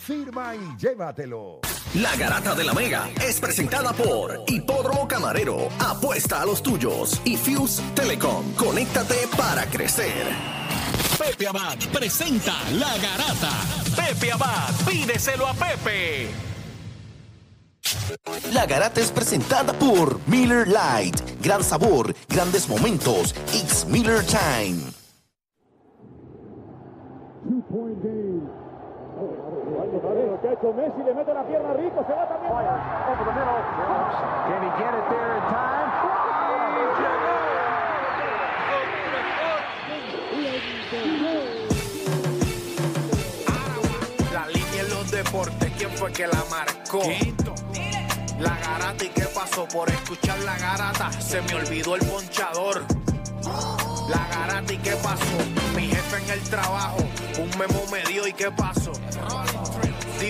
firma y llévatelo. La Garata de la Mega es presentada por Hipódromo Camarero. Apuesta a los tuyos. Y Fuse Telecom. Conéctate para crecer. Pepe Abad presenta La Garata. Pepe Abad, pídeselo a Pepe. La Garata es presentada por Miller Light. Gran sabor, grandes momentos. It's Miller Time. Messi le mete la pierna rico, se va también. Over the middle. Can he get it there in time? La línea en los deportes, ¿quién fue que la marcó? La garata y qué pasó por escuchar la garata, se me olvidó el ponchador. La garata y qué pasó, mi jefe en el trabajo, un memo me dio y qué pasó.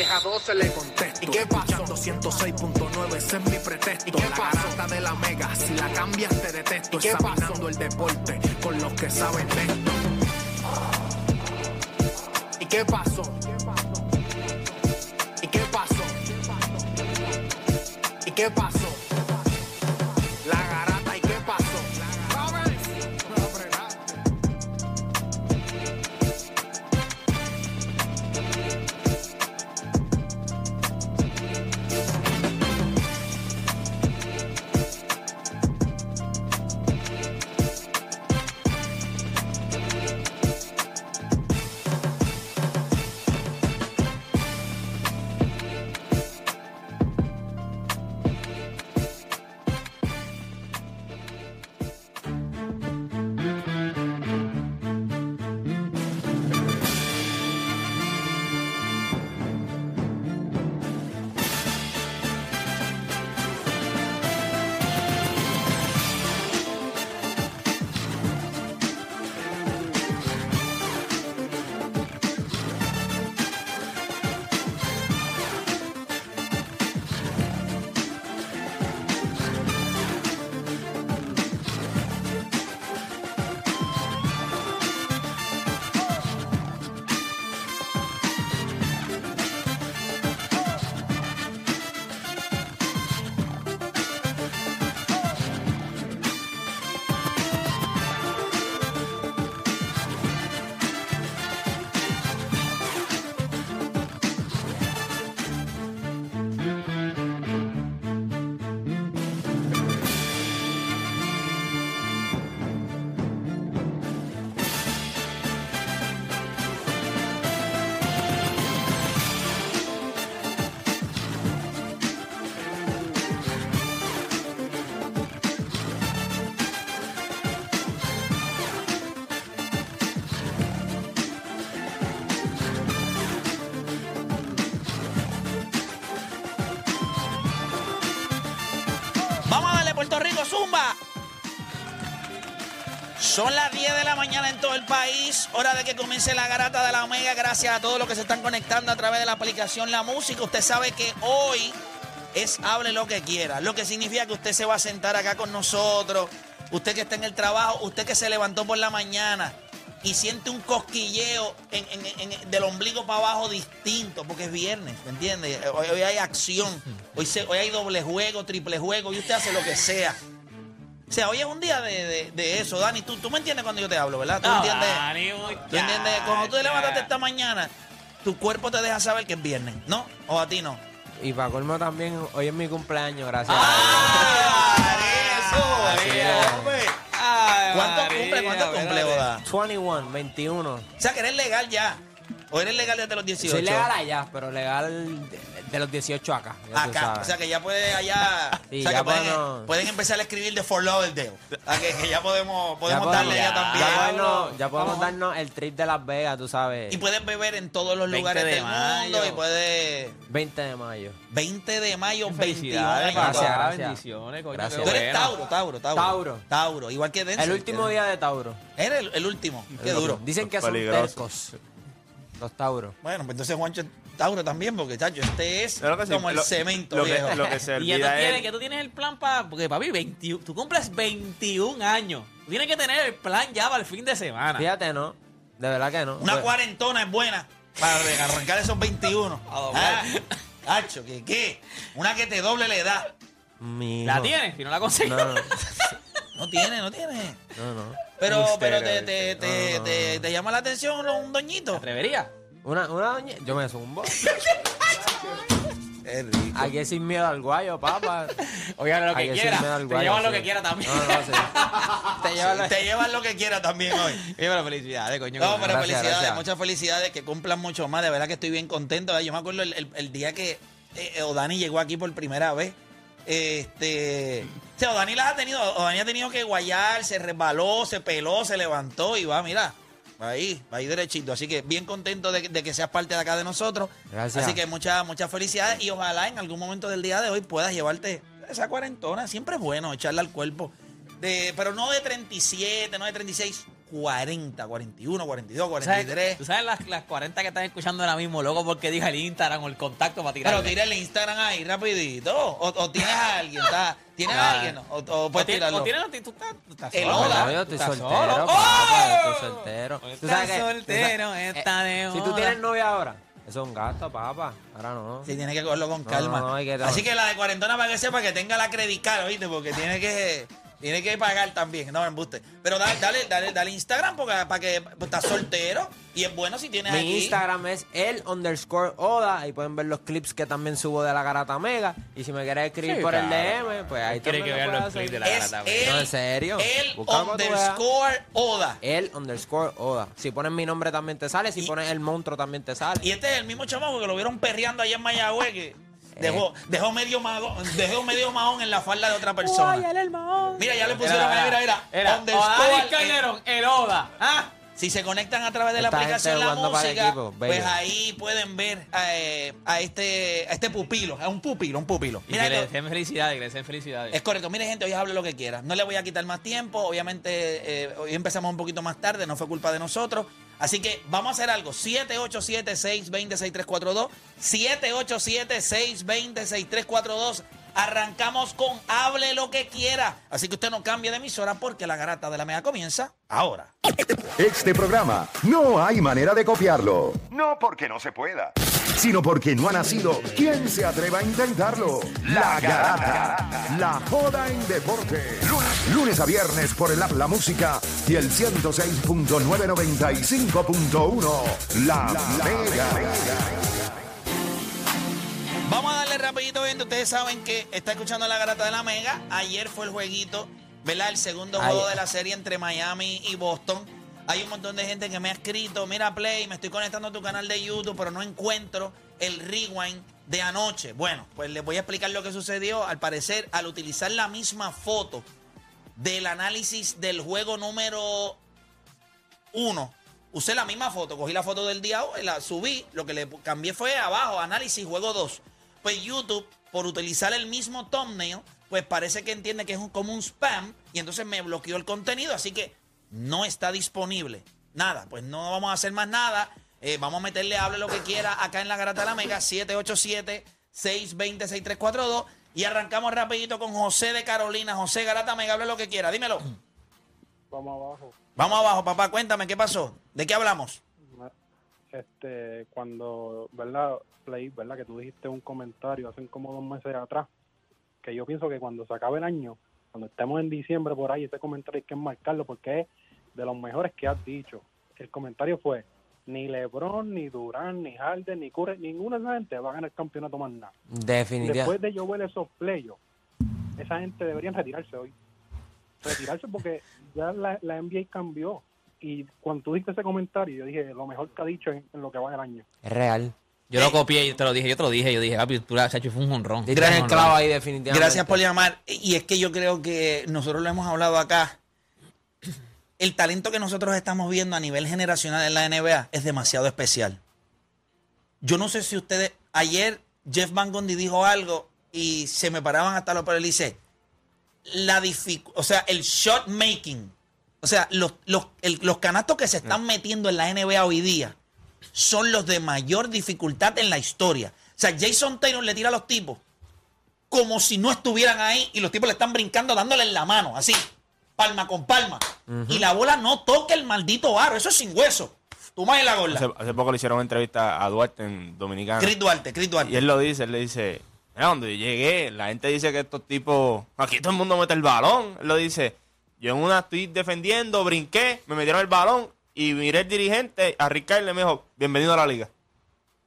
10 a 12 le contesto. ¿Y qué pasó? 206.9, ese es mi pretexto. ¿Y qué pasó? la de la mega, si la cambias te detesto. ¿Y qué pasó? el deporte con los que saben de esto. ¿Y qué pasó? ¿Y qué pasó? ¿Y qué pasó? ¿Y qué pasó? Zumba. Son las 10 de la mañana en todo el país. Hora de que comience la garata de la Omega. Gracias a todos los que se están conectando a través de la aplicación La Música. Usted sabe que hoy es hable lo que quiera. Lo que significa que usted se va a sentar acá con nosotros. Usted que está en el trabajo, usted que se levantó por la mañana y siente un cosquilleo en- en- en- del ombligo para abajo distinto, porque es viernes, ¿me entiende? Hoy, hoy hay acción, hoy, se- hoy hay doble juego, triple juego, y usted hace lo que sea. O sea, hoy es un día de, de- de eso, Dani. Tú, tú me entiendes cuando yo te hablo, ¿verdad? ¿Tú No, entiendes? Dani, ¿Tú entiendes? Cuando tú te levantaste esta mañana, tu cuerpo te deja saber que es viernes, ¿no? ¿O a ti no? Y para colmo también, hoy es mi cumpleaños, gracias. ¡Ah! ¡Eso! Así eh, es. hombre! Ay, ¿Cuánto cumple? ¿Cuánto cumple. Oda? 21, 21. O sea, que eres legal ya. ¿O eres legal desde los 18? Soy legal allá, pero legal De los 18 acá. ya tú Acá, sabes. o sea que ya puede allá. Sí, o sea ya que pueden, podemos- pueden empezar a escribir de Fort Lauderdale. O sea que, que ya podemos, podemos ya darle allá también. ya podemos, ya podemos darnos el trip de Las Vegas, tú sabes. Y puedes beber en todos los 20 lugares de del mundo mayo. y puede 20 de mayo. 20 de mayo, 21 Felicidades. Gracias, papá. gracias. Bendiciones, coño. Gracias. qué Tú eres bueno. Tauro, Tauro, Tauro. Tauro. Tauro, igual que Denzel. El último día de Tauro. Era el, el último. Qué duro. Dicen que son Peligroso. tercos. Los Tauros. Bueno, pues entonces Juancho Tauro también, porque chacho, este es Claro que sí, como el lo- cemento, lo que- viejo. lo que se Y ya tú, olvida tienes, tú tienes el plan para. Porque, papi, 21 tú cumples 21 años. Tú tienes que tener el plan ya para el fin de semana. Fíjate, ¿no? De verdad que no. Una Pues, cuarentona es buena para arrancar esos 21. A doblar. Ah, Chacho, ¿qué qué? Una que te doble la edad. ¿La tienes? Si no la consigues. No, no, No tiene, no tiene. no, no. Pero, pero te, te, te, No, no, te- te llama la atención un ¿Te doñito. Una, una doña. Yo me zumbo. Es rico. Aquí es sin miedo al guayo, papá. Oigan, lo que quiera. sin miedo al Te guayo, llevan lo sí. que quiera también. No, no, sí. Te llevan lo Te llevan lo que quieras también hoy. Oye, pero felicidades, coño. No, pero Gracias, felicidades, gracias. muchas felicidades, que cumplan mucho más. De verdad que estoy bien contento. Yo me acuerdo el, el- el día que eh, Odani llegó aquí por primera vez. Este. O sea, Odani las ha tenido. Odani ha tenido que guayar, se resbaló, se peló, se levantó y va, mira. Ahí, ahí derechito. Así que bien contento de, de que seas parte de acá de nosotros. Gracias. Así que muchas, muchas felicidades y ojalá en algún momento del día de hoy puedas llevarte esa cuarentona. Siempre es bueno echarla al cuerpo. De, pero no de 37, no de 36, 40, 41, 42, ¿Tú sabes, 43. tú sabes las, las 40 que están escuchando ahora mismo, loco, porque dije el Instagram o el contacto para tirar. Pero tira el Instagram ahí rapidito. O, o tienes a alguien, ¿está? ¿Tienes a Ah. alguien? O, o puedes tirarlo. o tienes, tú estás, tú estás El hola. Yo estoy estás soltero, soltero. Tú sabes está de Si tú tienes novia ahora, eso es un gasto, papá. Ahora no. Sí, tiene que cogerlo con No, calma. no, hay que- Así que la de cuarentona para que sepa que tenga la credical, ¿oíste? Porque tiene que, tiene que pagar también. No, me embuste. Pero dale, dale, dale, dale Instagram porque, para que pues, estás soltero. Y es bueno si tienes Mi aquí. Instagram es el underscore Oda. Ahí pueden ver los clips que también subo de la Garata Mega. Y si me quieres escribir Sí, por el. DM, pues ahí Quiere también que lo vean puedes los clips de la Es Garata, el, No, en serio. el Busca para que tú veas. underscore Oda. El underscore Oda. Si pones mi nombre también te sale. Si Y- pones el monstruo también te sale. Y este es el mismo chamaco que lo vieron perreando allá en Mayagüez que dejó, dejó, medio mago- dejó medio mahón en la falda de otra persona. Mira, ya le pusieron, mira, mira, mira. Era Odani eh, Calderón, el Oda. ¿Ah? Si se conectan a través de la Esta aplicación La el Música, equipo, pues ahí pueden ver eh, a, este, a este pupilo, a un pupilo, un pupilo. Y que le deseen felicidades, que le deseen felicidades. es correcto. Mire, gente, hoy hable lo que quiera. No le voy a quitar más tiempo. Obviamente, eh, hoy empezamos un poquito más tarde, no fue culpa de nosotros. Así que vamos a hacer algo. 787-620-6342. 787-620-6342. Arrancamos con Hable lo que quiera. Así que usted no cambie de emisora porque la garata de la mega comienza ahora. Este programa no hay manera de copiarlo. No porque no se pueda, sino porque no ha nacido quien se atreva a intentarlo. La Garata. La joda en deporte. Lunes, lunes a viernes por el app La Música y el 106.995.1. La, Mega. Vamos a darle rapidito, gente. Ustedes saben que está escuchando la garata de la Mega. Ayer fue el jueguito, ¿verdad? El segundo Ay. juego de la serie entre Miami y Boston. Hay un montón de gente que me ha escrito, mira Play, me estoy conectando a tu canal de YouTube, pero no encuentro el rewind de anoche. Bueno, pues les voy a explicar lo que sucedió. Al parecer, al utilizar la misma foto del análisis del juego número uno, usé la misma foto, cogí la foto del día hoy, la subí, lo que le cambié fue abajo, análisis, juego 2. Pues YouTube, por utilizar el mismo thumbnail, pues parece que entiende que es un- como un spam y entonces me bloqueó el contenido, así que no está disponible. Nada, pues no vamos a hacer más nada. Eh, vamos a meterle hable lo que quiera acá en la Garata de la Mega, 787-620-6342. Y arrancamos rapidito con José de Carolina. José Garata Mega, hable lo que quiera, dímelo. Vamos abajo. Vamos abajo, papá, cuéntame, ¿qué pasó? ¿De qué hablamos? Este, cuando, ¿verdad? Play, ¿verdad? Que tú dijiste un comentario hace como dos meses atrás, que yo pienso que cuando se acabe el año, cuando estemos en diciembre por ahí, ese comentario hay que marcarlo porque es de los mejores que has dicho. El comentario fue, ni LeBron, ni Durán, ni Harden, ni Curry, ninguna de esa gente va a ganar el campeonato más nada. Definitivamente. Después de yo ver esos playoffs, esa gente deberían retirarse hoy. Retirarse porque ya la, la NBA cambió. Y cuando tú diste ese comentario, yo dije, lo mejor que ha dicho en, en lo que va del año. Es real. Yo lo copié, yo te lo dije, yo te lo dije, yo dije, papi, tú la chacho fue un honrón. Clavo ahí definitivamente. Gracias por llamar. Y es que yo creo que nosotros lo hemos hablado acá. El talento que nosotros estamos viendo a nivel generacional en la NBA es demasiado especial. Yo no sé si ustedes. Ayer Jeff Van Gundy dijo algo y se me paraban hasta los pelos y dice: La O sea, el shot making. O sea, los, los canastos que se están metiendo en la NBA hoy día son los de mayor dificultad en la historia. O sea, Jason Taylor le tira a los tipos como si no estuvieran ahí y los tipos le están brincando dándole en la mano, así, palma con palma. Y la bola no toca el maldito aro, eso es sin hueso. Tú más en la gorla. Hace, hace poco le hicieron una entrevista a Duarte en Dominicana. Chris Duarte, Chris Duarte. Y él lo dice, él le dice, mira, cuando yo llegué, la gente dice que estos tipos, aquí todo el mundo mete el balón. Él lo dice, yo en una estoy defendiendo, brinqué, me metieron el balón y miré el dirigente, a Rick Kyle, le me dijo, bienvenido a la liga.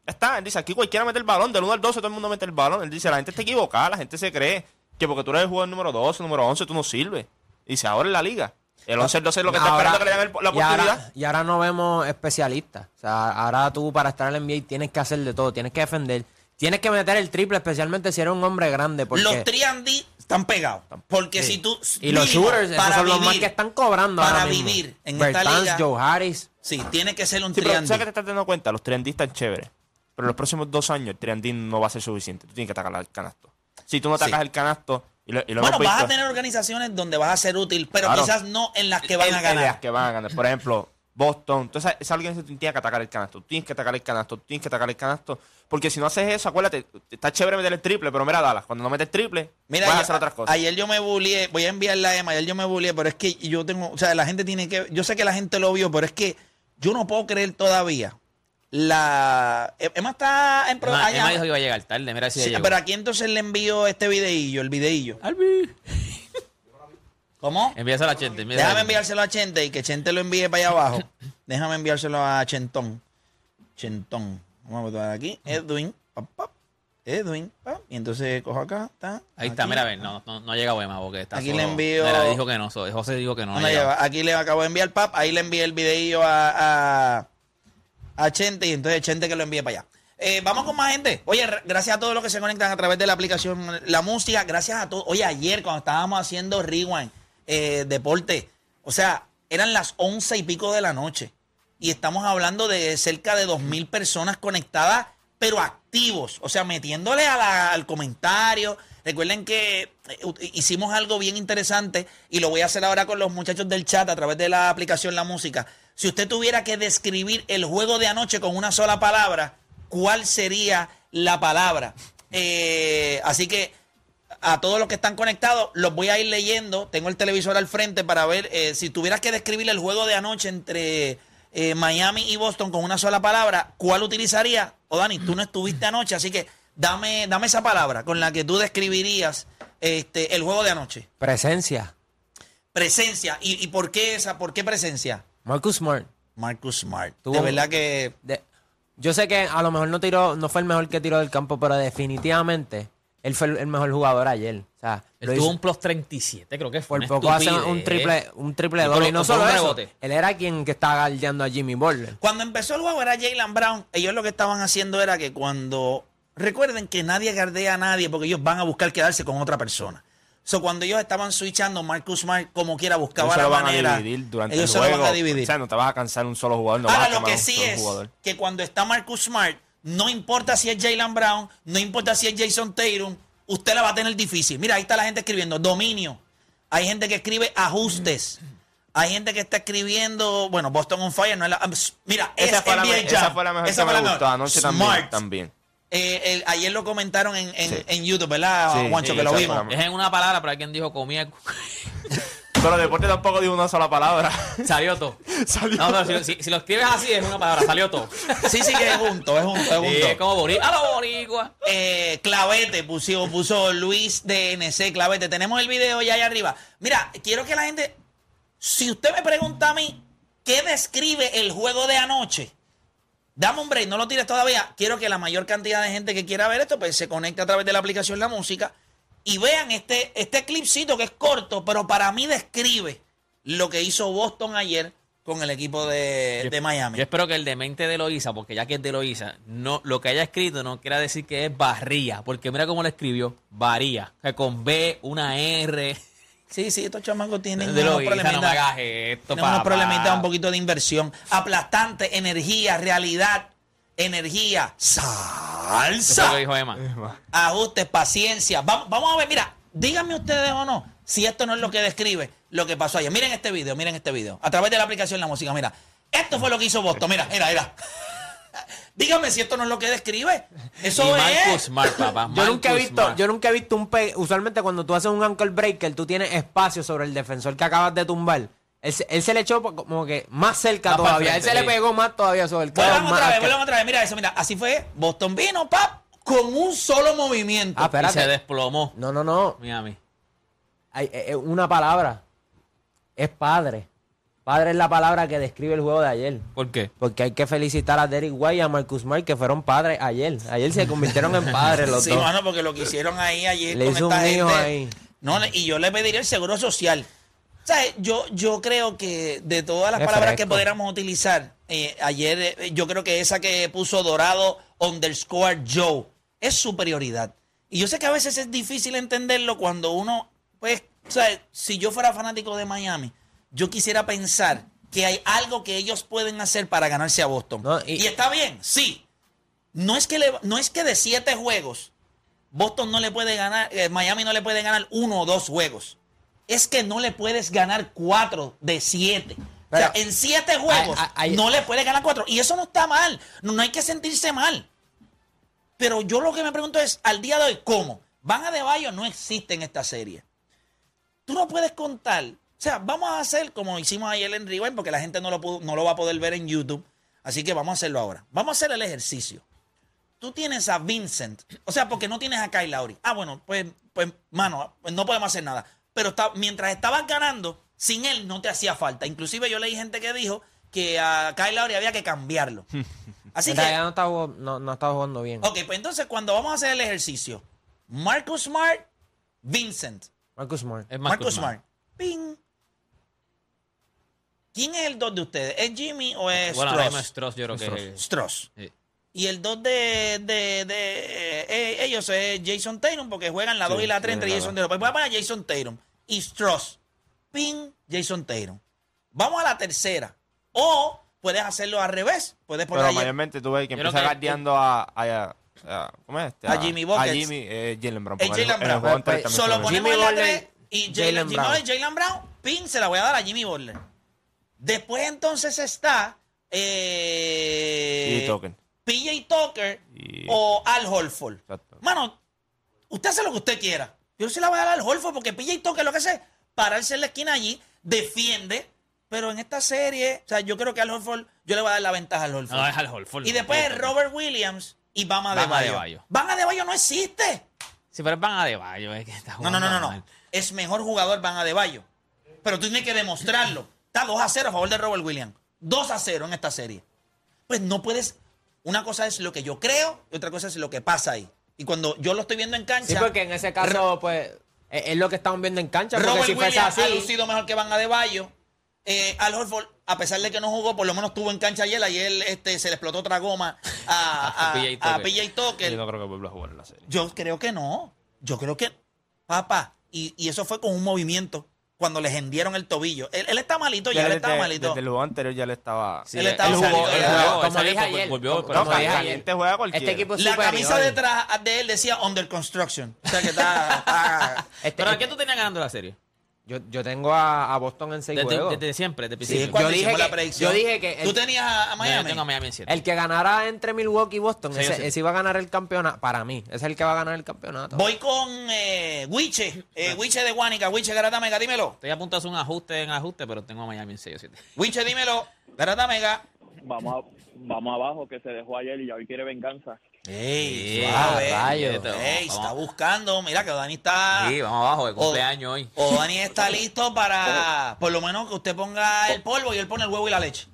Ya está, él dice, aquí cualquiera mete el balón, del 1 al 12 todo el mundo mete el balón. Él dice, la gente está equivocada, la gente se cree que porque tú eres el jugador número 12, número 11, tú no sirves. Dice, ahora en la liga. El 11 el 12 es lo que está Ahora- esperando que le den el- la y ahora- oportunidad. Y ahora, no vemos especialistas. O sea, ahora tú para estar en la NBA tienes que hacer de todo, tienes que defender, tienes que meter el triple, especialmente si eres un hombre grande. Porque, Los 3D están pegados. Porque Sí. si tú. y los shooters, esos son los más vivir, que están cobrando Para ahora mismo. vivir en Bert esta liga. Joe Harris. Sí, tiene que ser un Sí, pero 3D. ¿sabes que te estás dando cuenta? Los triandistas están chéveres. Pero en los próximos dos años el triandín no va a ser suficiente. Tú tienes que atacar el canasto. Si tú no atacas Sí. el canasto, y lo, y lo Bueno, vas a tener organizaciones donde vas a ser útil, pero Claro. quizás no en las que van en- a en ganar. las que van a ganar. Por ejemplo, Boston. Entonces, esa organización tiene que atacar el canasto. Tienes que atacar el canasto. Tienes que atacar el canasto. Porque si no haces eso, acuérdate, está chévere meter el triple, pero mira, Dallas, cuando no metes triple, Mira, vas a hacer otras cosas. Ayer yo me bullié, voy a enviar la EMA, ayer yo me bullié, pero es que yo tengo, o sea, la gente tiene que, yo sé que la gente lo vio, pero es que yo no puedo creer todavía. La E- Emma está en pro- Emma. Emma dijo que iba a llegar tarde, mira si Sí, ya llegó. pero aquí entonces le envío este videillo, el videillo. Albi. ¿Cómo? Envíaselo a Chente. envíaselo Déjame enviárselo a Chente y que Chente lo envíe para allá abajo. Déjame enviárselo a Chentón. Chentón. Vamos a botar aquí. Edwin. pap, pap, Edwin. pap, y entonces cojo acá. Está, Ahí está, mira, a ver, no, no, no ha llegado Emma porque está Aquí solo. le envío- Mira, dijo que no, José dijo que no. No lleva. Aquí le acabo de enviar pap. Ahí le envié el videillo a, a, a Chente y entonces Chente que lo envíe para allá. Eh, vamos con más gente. Oye, gracias a todos los que se conectan a través de la aplicación La Música. Gracias a todos. Oye, ayer cuando estábamos haciendo Rewind, eh, deporte, o sea, eran las once y pico de la noche. Y estamos hablando de cerca de dos mil personas conectadas, pero activos. O sea, metiéndole al comentario. Recuerden que eh, hicimos algo bien interesante y lo voy a hacer ahora con los muchachos del chat a través de la aplicación La Música. Si usted tuviera que describir el juego de anoche con una sola palabra, ¿cuál sería la palabra? Eh, así que a todos los que están conectados, los voy a ir leyendo. Tengo el televisor al frente para ver eh, si tuvieras que describir el juego de anoche entre eh, Miami y Boston con una sola palabra, ¿cuál utilizaría? O Dani, tú no estuviste anoche, así que dame, dame esa palabra con la que tú describirías este, el juego de anoche. Presencia. Presencia. ¿Y, y por qué esa? ¿Por qué presencia? Marcus Smart. Marcus Smart. Tuvo- de verdad que De- yo sé que a lo mejor no tiró, no fue el mejor que tiró del campo, pero definitivamente él fue el, el mejor jugador ayer. O sea, Él lo tuvo hizo- un plus 37, creo que fue. por una poco hace estupidez. un triple, un triple Y doble. Y no solo un eso, rebote. él era quien que estaba guardiando a Jimmy Butler. Cuando empezó el juego era Jalen Brown. Ellos lo que estaban haciendo era que cuando. Recuerden que nadie gardea a nadie porque ellos van a buscar quedarse con otra persona. So, cuando ellos estaban switchando, Marcus Smart, como quiera, buscaba se la manera. durante ellos el se juego. lo van a dividir. O sea, no te vas a cansar un solo jugador, no vas Ahora, a lo que sí es jugador. que cuando está Marcus Smart, no importa si es Jalen Brown, no importa si es Jason Tatum, usted la va a tener difícil. Mira, ahí está la gente escribiendo dominio. Hay gente que escribe ajustes. Hay gente que está escribiendo, bueno, Boston on Fire no es la. ah, Mira, Esa es fue, la, NBA me- Jam. esa fue la mejor Esa que fue me la gustó. mejor. Anoche Smart. también. también. Eh, el- ayer lo comentaron en, en, Sí. en YouTube, ¿verdad, Sí, Juancho? sí, que lo vimos. Es en una palabra, pero alguien dijo comía. Pero deporte tampoco dijo una sola palabra. Salió todo. Salió. No, pero si, si- si lo escribes así, es una palabra, salió todo. Sí, sí, que es junto, es junto, es junto. Sí, es como boricua. ¡A lo boricua! Eh, Clavete puso, puso Luis de NC Clavete. Tenemos el video ya ahí arriba. Mira, quiero que la gente. Si usted me pregunta a mí, ¿qué describe el juego de anoche? Dame un break, no lo tires todavía. Quiero que la mayor cantidad de gente que quiera ver esto, pues se conecte a través de la aplicación La Música y vean este, este clipcito que es corto, pero para mí describe lo que hizo Boston ayer con el equipo de, de Miami. Yo espero que el demente de Loíza, porque ya que es de Loíza, no, lo que haya escrito no quiera decir que es barría, porque mira cómo lo escribió, varía, que con B, una R. Sí, sí, estos chamacos tienen De unos no problemitas. tienen unos problemitas, un poquito de inversión. Aplastante, energía, realidad, energía, Eso salsa. lo que dijo Emma. ajustes, paciencia. Vamos, vamos a ver, mira, díganme ustedes o no si esto no es lo que describe lo que pasó ayer. Miren este video, miren este video. A través de la aplicación La Música, mira. Esto fue lo que hizo Boston. Mira, mira, mira. Díganme si esto no es lo que describe. Eso y es. Marcus Smart, papá. Yo nunca he Marcus visto, Smart. yo nunca he visto un pe usualmente cuando tú haces un ankle breaker, tú tienes espacio sobre el defensor que acabas de tumbar. Él, se- él se le echó como que más cerca todavía. frente, él se sí. le pegó más todavía sobre el Vuelvan otra vez, vuelvan otra vez. Mira eso, mira. Así fue. Boston vino, pap, con un solo movimiento. Ah, Y se desplomó No, no, no. Miami. Hay, eh, eh, una palabra. Es padre. Padre es la palabra que describe el juego de ayer. ¿Por qué? Porque hay que felicitar a Derek White y a Marcus Smart que fueron padres ayer. Ayer se convirtieron en padres los sí, dos. mano, porque lo que hicieron ahí ayer Le con hizo esta un hijo gente. ahí. No, y yo le pediría el seguro social. O sea, yo, yo creo que de todas las Qué palabras que pudiéramos utilizar, eh, ayer eh, yo creo que esa que puso Dorado underscore Joe es superioridad. Y yo sé que a veces es difícil entenderlo cuando uno, pues, o sea, si yo fuera fanático de Miami, yo quisiera pensar que hay algo que ellos pueden hacer para ganarse a Boston. No, y, y- está bien, sí. No es que, le- no es que de siete juegos Boston no le puede ganar, eh, Miami no le puede ganar uno o dos juegos. Es que no le puedes ganar cuatro de siete. o sea, en siete juegos no le puedes ganar cuatro. Y eso no está mal. No, no hay que sentirse mal. Pero yo lo que me pregunto es, al día de hoy, ¿cómo? Van a de Bayo no existe en esta serie. Tú no puedes contar. O sea, vamos a hacer como hicimos ayer en Rewind, porque la gente no lo, pudo- no lo va a poder ver en YouTube. Así que vamos a hacerlo ahora. Vamos a hacer el ejercicio tú tienes a Vincent, o sea, porque no tienes a Kyle Lowry. Ah, bueno, pues, pues, mano, pues no podemos hacer nada. Pero está- mientras estabas ganando, sin él no te hacía falta. Inclusive yo leí gente que dijo que a Kyle Lowry había que cambiarlo. Así En que, realidad no jugando- no, no jugando bien. ok, pues entonces cuando vamos a hacer el ejercicio, Marcus Smart, Vincent, Marcus Smart. Es Marcus, Marcus Smart, Smart. ping. ¿Quién es el dos de ustedes? ¿Es Jimmy o es Bueno, ahora mismo Stross? Stross yo creo que es. Stross. Sí. Y el 2 de, de, de eh, ellos es Jason Tatum, porque juegan la 2 y la 3 entre sí, Jason Tatum. Pues voy a poner a Jason Tatum y Stross. Ping, Jason Tatum. Vamos a la tercera. O puedes hacerlo al revés. Puedes poner Pero a, mayormente tú ves que empieza que- a, a, a- ¿Cómo es este? A Jimmy Buckets. A Jimmy, eh, Jalen Brown. Es Jalen Brown. Pues, Solo ponemos Jimmy en la Butler 3 y Jalen Brown. Jalen Brown. Ping, se la voy a dar a Jimmy Butler. Después entonces está eh, Token. PJ Tucker Y- o Al Holford. Exacto. Mano, usted hace lo que usted quiera. Yo se la voy a dar al Holford porque PJ Tucker lo que hace es pararse en la esquina allí, defiende, pero en esta serie, o sea, yo creo que al Holford, yo le voy a dar la ventaja al Holford. No, es Al Horford. y después es Robert Williams y Bama de Bama Bayo. Adebayo. Bama de Bayo no existe. Sí, pero es Van Adebayo. Es que está No, no, no, no, no. Es mejor jugador Van Adebayo. Pero tú tienes que demostrarlo. Está 2 a 0 a favor de Robert Williams. 2 a 0 en esta serie. Pues no puedes. Una cosa es lo que yo creo y otra cosa es lo que pasa ahí. Y cuando yo lo estoy viendo en cancha. Sí, porque en ese caso, pues, es, es lo que estamos viendo en cancha. Porque Robert si Williams ha así, lucido mejor que Van Adebayo. Eh, Al Horford, a pesar de que no jugó, por lo menos estuvo en cancha ayer. Ayer este, se le explotó otra goma a, a, A PJ a. PJ Tucker. Yo no creo que vuelva a jugar en la serie. Yo creo que no. Yo creo que. Papá. Y, y eso fue con un movimiento. Cuando le hendieron el tobillo. Él, él está malito, ya, él desde, está malito. desde el juego anterior ya le estaba... Sí, Él estaba jugó, Como dije ayer, volvió, como- pero como salió dije ayer. ayer. Este juega cualquiera. este equipo es La camisa detrás de él decía under construction. O sea que está. está- Este- ¿Pero a quién tú tenías ganando la serie? Yo, yo tengo a, a Boston en seis Desde, juegos. desde siempre, desde el principio. yo dije hicimos la que- predicción. yo dije que el- Tú tenías a, a Yo Miami. tengo a Miami en siete. El que ganara entre Milwaukee y Boston, Sí, ese, iba a ganar el campeonato. Para mí, ese es el que va a ganar el campeonato. Voy con eh, Wiche. Eh, Wiche de Guanica. Wiche Garata Mega, dímelo. Estoy a punto de hacer un ajuste en ajuste, pero tengo a Miami en 6 o 7. Wiche, dímelo. Garata Mega. Vamos, a- vamos abajo, que se dejó ayer y ya hoy quiere venganza. Ey, Sí, suave. Ey, está buscando. Mira que Dani está. Sí, vamos abajo, de O- cumpleaños hoy. O Dani está listo para, por lo menos, que usted ponga el polvo y él pone el huevo y la leche.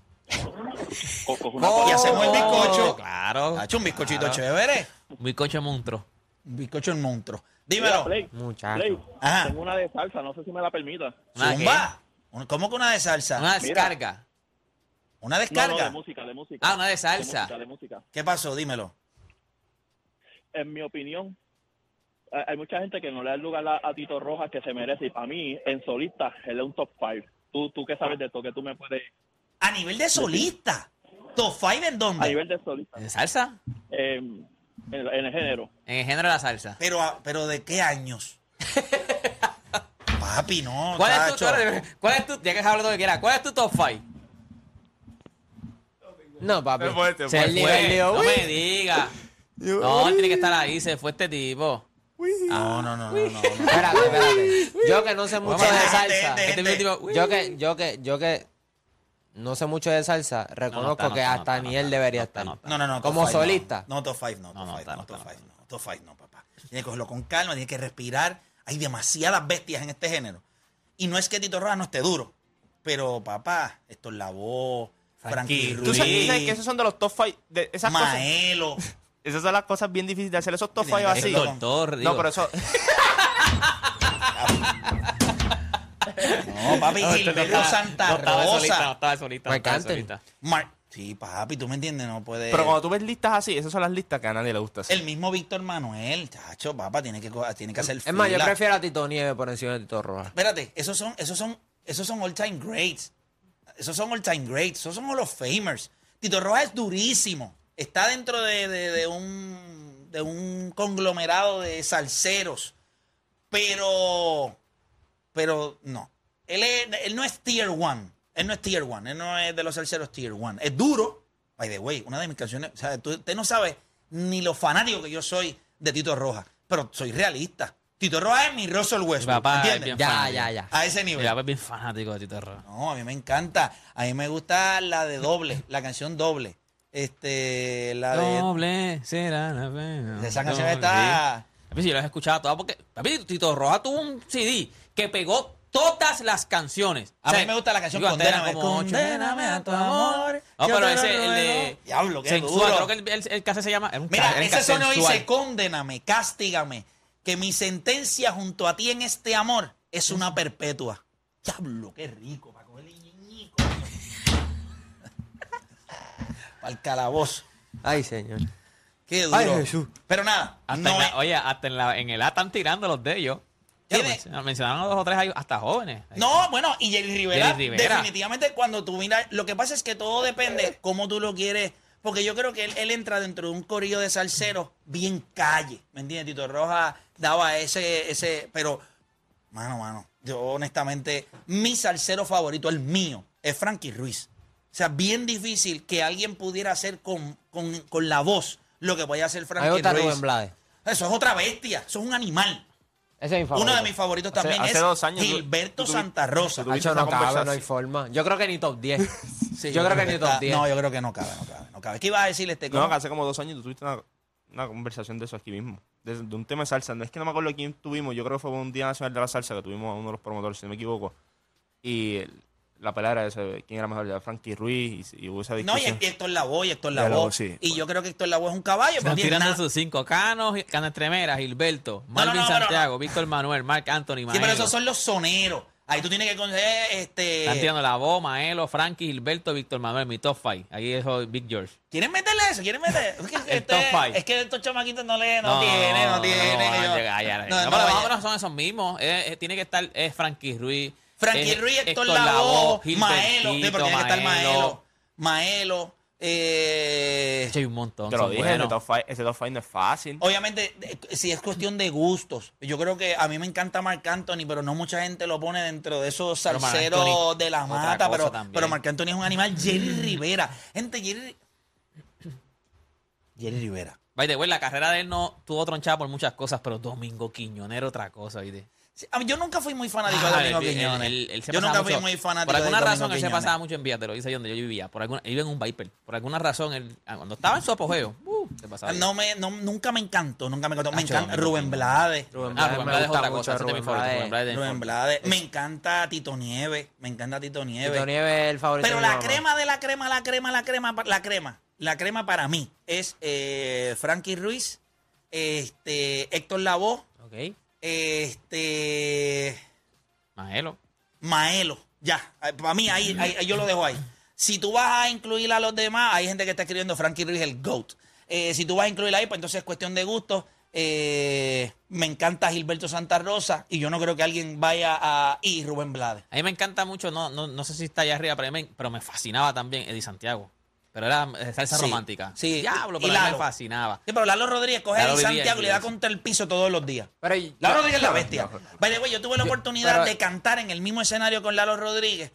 Co- y hacemos el bizcocho. Claro. Ha hecho un bizcochito claro. chévere. Un bizcocho monstruo. Un bizcocho en monstruo. Dímelo. Muchacho. Tengo una de salsa, no sé si me la permita. ¿Una Zumba. ¿Cómo que una de salsa? Una Mira. descarga. ¿Una No, descarga? no, de música, de música. Ah, una de De salsa. música, de música. ¿Qué pasó? Dímelo. En mi opinión, hay- mucha gente que no le da el lugar a, a Tito Rojas que se merece. Y para mí, en solista, él es un top 5. ¿Tú, tú qué sabes de esto? que tú me puedes...? A nivel de solista. ¿Top 5 en dónde? A nivel de solista. ¿De salsa? eh, en, en el género. En el género de la salsa. Pero, a- pero ¿de qué años? Papi, no, ¿Cuál es, tu. ¿Cuál es tu, ya que hablas lo que quieras, cuál es tu top 5? No, papi. Se fue, se no me diga. No, él tiene que estar ahí, se fue este tipo. No, no, no, no, no. no. Espérate, espérate. Yo que no sé mucho de salsa. Este. Yo que, yo que, yo que no sé mucho de salsa, reconozco que hasta no ni él no debería estar. no. No, no, Como five, solista. No, top 5, no, No, top no 5, está, no, no top 5, no. Top 5, no, papá. Tiene que cogerlo con calma, tiene que respirar. Hay demasiadas bestias en este género. Y no es que Tito Rojas no esté duro, pero papá, esto es la voz, Frankie Frankie ¿Tú Ruiz, sabes, tú sabes que esos son de los top 5? De esas, cosas, Maelo. Esas son las cosas bien difíciles de hacer, esos top 5 Tiene que así. digo. No, pero eso... No, papi, Gilberto Santa no no Rosa. estaba no Marc estaba Anthony. Mar- Sí, papi, tú me entiendes, no puede. Pero cuando tú ves listas así, esas son las listas que a nadie le gusta hacer. El mismo Víctor Manuel, chacho, papá, tiene que, tiene que hacer Es más, yo prefiero a Tito Nieves por encima de Tito Rojas. Espérate, esos son, esos son, esos son all time greats. Esos son all time greats. Esos son Hall of Famers. Tito Rojas es durísimo. Está dentro de, de- de un, de un conglomerado de salseros. Pero, pero no. Él, es- él no es tier one. Él no es tier one. Él no es de los salseros tier one. Es duro. By the way, una de mis canciones. O sea, tú- usted no sabe ni lo fanático que yo soy de Tito Rojas. Pero soy realista. Tito Rojas es mi Russell Mi Westbrook. papá es ¿Entiendes? bien Ya, fanático. ya, ya. A ese Mi nivel. papá es bien fanático de Tito Rojas. No, a mí me encanta. A mí me gusta la de doble, la canción doble. Este, la de. Doble será la pena. Esa canción Doble. está. Papi, si las he escuchado todas porque. Papi, Tito Rojas tuvo un CD que pegó todas las canciones. A mí me gusta la canción Condéname, como. Condéname a tu amor. No, pero lo ese, el de. Diablo, qué sensual, duro. creo que el, el, el cassette se llama. Era un ca- Mira, ese sonido dice: Condéname, castígame. Que mi sentencia junto a ti en este amor es una perpetua. Diablo, qué rico. El calabozo. Ay, señor. Qué duro. Ay, Jesús. Pero nada, Hasta no en la- es- oye, hasta en, la, en el A están tirando los de ellos. Mencionaron, mencionaron dos o tres ahí, hasta jóvenes. No, bueno, y Jerry Rivera, Jerry Rivera. definitivamente cuando tú miras, lo que pasa es que todo depende cómo tú lo quieres, porque yo creo que él, él entra dentro de un corillo de salseros bien calle, ¿me entiendes? Tito Roja daba ese, ese, pero, mano, mano, yo honestamente, mi salsero favorito, el mío, es Frankie Ruiz. O sea, bien difícil que alguien pudiera hacer con, con, con la voz lo que podía hacer Frankie gusta Ruiz. Rubén Blades. Eso es otra bestia, eso es un animal. Ese es mi favorito. Uno de mis favoritos Hace- también hace es dos años tú- Gilberto tú Santa Rosa. tú tuviste Hacho, no esa cabe, no hay forma. Yo creo que ni top 10. Sí, yo creo que ni está- top 10. No, yo creo que no cabe, no cabe, no cabe. ¿Qué ibas a decirle este? No, que hace como dos años tú tuviste una, una conversación de eso aquí mismo. De, de un tema de salsa. No es que no me acuerdo quién tuvimos. Yo creo que fue un Día Nacional de la Salsa que tuvimos a uno de los promotores, si no me equivoco. Y el- la pelea era quién era mejor, ya Frankie Ruiz. Y, y hubo esa No, y discusión. Héctor Lavoe, y Héctor Lavoe. Lavoe, sí. Y yo creo que Héctor Lavoe es un caballo. Están tiene tirando nada- sus cinco canos, Cana Estremera, Gilberto, Marvin no, pero Santiago, Víctor Manuel, Marc Anthony, Sí, Maelo. pero esos son los soneros. Ahí tú tienes que conocer este. Están tirando la voz, Maelo, Frankie, Gilberto, Víctor Manuel, mi top five. Ahí es Big George. ¿Quieren meterle eso? ¿Quieren meterle? Es que, El este- top five. es que estos chamaquitos no le, no, tiene, no tiene. no van a yo- llegar, ya, No, no, no, pero ya- más o menos son esos Frankie Ruiz. Ruiz, Héctor Lavoe, Lavoe, Maelo. Sí, porque tiene que estar Maelo. Maelo. Eh, Hay un montón. Te lo dije, buenos. ese top five- ese top five no es fácil. Obviamente, eh, si es cuestión de gustos. Yo creo que a mí me encanta Marc Anthony, pero no mucha gente lo pone dentro de esos salseros de la mata. Pero, también. pero Marc Anthony es un animal. Jerry Rivera. Gente, Jerry. Jerry Rivera. The way, la carrera de él no tuvo tronchada por muchas cosas, pero Domingo Quiñonero otra cosa, ¿viste? Sí, a mí- yo nunca fui muy fanático Ah, de Domingo él- él- Quiñones. él- yo pasaba nunca fui mucho- muy fanático Por alguna de razón él se pasaba mucho en te lo dice donde yo vivía. Por alguna, él vive en un Viper. Por alguna razón, él, ah, cuando estaba en su apogeo, uh, se pasaba. No me, no, nunca me encantó, nunca me encantó. Me encanta Rubén. Blades. Rubén Ah, Blades Rubén me Blades es otra cosa. es mi Rubén favorito. Blades. Rubén Blades Rubén. Me encanta Tito Nieves. Me encanta Tito Nieves. Tito Nieves es el favorito Pero la crema de la crema, la crema, la crema, la crema. La crema para mí es eh, Frankie Ruiz, este, Héctor Lavoe, Ok. Este, Maelo. Maelo. Ya, para mí ahí, ahí- yo lo dejo ahí. Si tú vas a incluir a los demás, hay gente que está escribiendo Frankie Ruiz el GOAT. Eh, si tú vas a incluir ahí, pues entonces es cuestión de gusto. Eh, me encanta Gilberto Santa Rosa y yo no creo que alguien vaya a... Y Rubén Blades. A mí me encanta mucho, no, no, no sé si está allá arriba, pero me, pero me fascinaba también Eddie Santiago. Pero era eh, salsa Sí, romántica. sí. Diablo, Y pero mí me fascinaba. Sí, pero Lalo Rodríguez coge a Santiago y le da contra el piso todos los días. Pero y- Lalo yo- Rodríguez es la bestia. By the way, yo tuve la oportunidad pero- de cantar en el mismo escenario con Lalo Rodríguez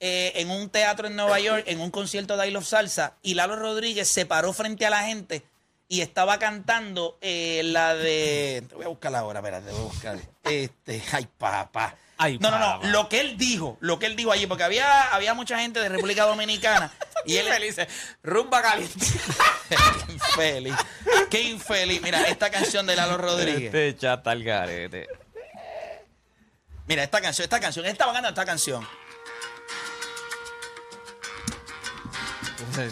eh, en un teatro en Nueva York, en un concierto de I Love Salsa, y Lalo Rodríguez se paró frente a la gente y estaba cantando eh, la de... Te voy a buscar ahora, espérate, te voy a buscar. Este, ay, papá. Ay, no, no, no, papá. lo que él dijo, lo que él dijo allí, porque había, había mucha gente de República Dominicana y él... feliz. Rumba caliente. Qué infeliz. Qué infeliz. Mira, esta canción de Lalo Rodríguez. Este chata al garete. Mira, esta canción, esta canción, él estaba ganando esta canción.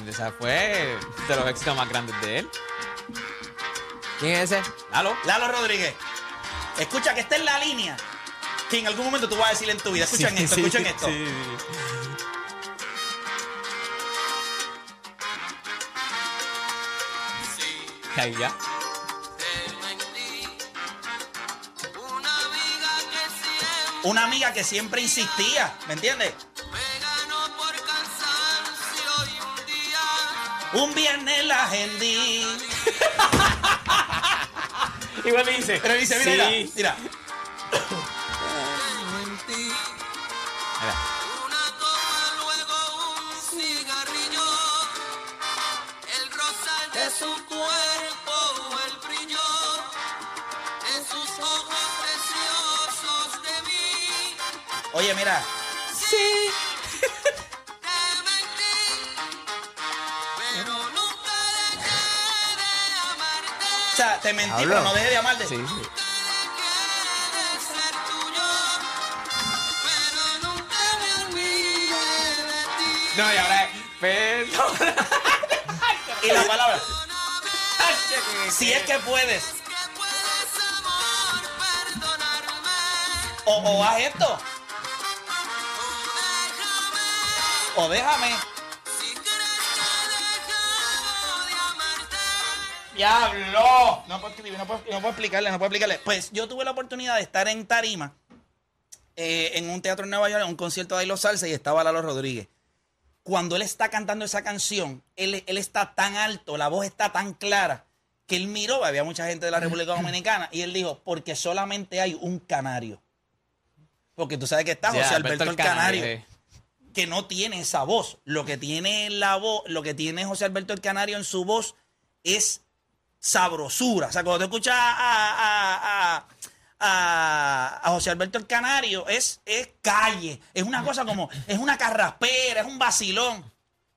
Esa fue de los éxitos más grandes de él. ¿Quién es ese? Lalo. Lalo Rodríguez. Escucha que esta es la línea que en algún momento tú vas a decir en tu vida. Escuchen Sí, esto, sí, escuchen esto. sí. Ahí ya. Una amiga que siempre insistía, ¿me entiendes? Un viernes la agendí. Igual me dice. Pero dice, mira, Sí. mira, mira. Mira. Te mentí, Hablo. pero no dejé de amarte. Sí, sí. No, y ahora. Perdón. Y la palabra. Si es que puedes. O, o haz esto. O déjame. ¡Diablo! No puedo escribir, no puedo, no puedo explicarle, no puedo explicarle. Pues yo tuve la oportunidad de estar en Tarima, eh, en un teatro en Nueva York, en un concierto de Hilo Salsa, y estaba Lalo Rodríguez. Cuando él está cantando esa canción, él, él está tan alto, la voz está tan clara, que él miró, había mucha gente de la República Dominicana, y él dijo, porque solamente hay un canario. Porque tú sabes que está Ya, José Alberto, el Canario eh. que no tiene esa voz. Lo que tiene la voz, lo que tiene José Alberto el Canario en su voz es sabrosura. O sea, cuando tú escuchas a, a- a- a- José Alberto el Canario, es, es calle, es una cosa como, es una carraspera, es un vacilón.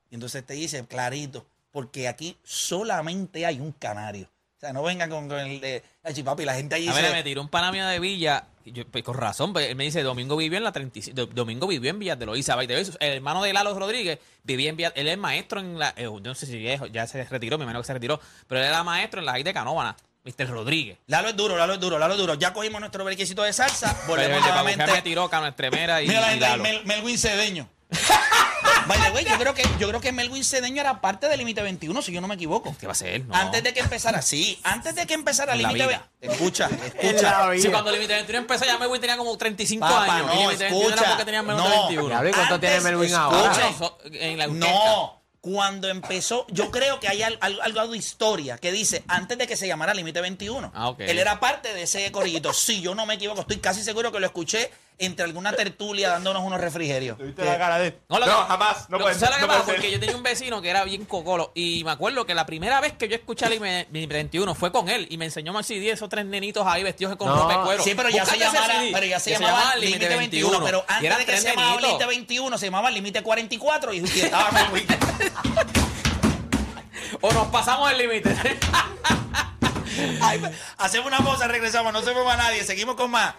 Y entonces te dice clarito, porque aquí solamente hay un canario. O sea, no vengan con, con el de ay, sí, papi, la gente allí A ver, me tiró un pana mío de Villa. Yo, pues, con razón, pues, él me dice, Domingo vivió en la 35. Do- Domingo vivió en Villas de Loíza. El hermano de Lalo Rodríguez vivía en Villas. Él es maestro en la. eh, yo no sé si es- ya se retiró, me imagino que se retiró. Pero él era maestro en la de Canóvana, Mr. Rodríguez. Lalo es duro, Lalo es duro, Lalo es duro. Ya cogimos nuestro brequecito de salsa, volvemos nuevamente. Me tiró Cano Estremera y, Mira la gente Melwin Cedeño. By the way, yo creo que yo creo que Melwin Cedeño era parte del Límite 21, si yo no me equivoco. ¿Qué va a ser? No. Antes de que empezara, sí, antes de que empezara En la Límite vida. 21. Escucha, escucha. vida. cuando Límite 21 empezó, ya Melwin tenía como 35 Papá, años. no, y Límite 21 era escucha. porque tenía menos de No. 21. Diablo, ¿y cuánto Antes, tiene Melvin escucha. ahora? No, so- en la orquesta. No, cuando empezó, yo creo que hay al- al- algo de historia que dice antes de que se llamara Límite 21. Ah, ok. Él era parte de ese corillito. Sí, yo no me equivoco, estoy casi seguro que lo escuché entre alguna tertulia dándonos unos refrigerios. ¿Tuviste la cara de.? No, No, lo que- jamás. No lo- puede ¿sabes ser. lo No que pasa? puede Porque ser. yo tenía un vecino que era bien cocolo y me acuerdo que la primera vez que yo escuché el IME 21 fue con él y me enseñó más CD esos tres nenitos ahí vestidos con No, ropa de cuero. Sí, pero ya se Búscate ese llamaba, CD, pero ya se que llamaba Límite 21, pero Y antes eran de que tres se llamaba nenitos. Límite 21 se llamaba Límite 44 y, y estaba Melwin. O nos pasamos el límite. Ay, Hacemos una pausa, regresamos, no se mueva nadie, seguimos con más.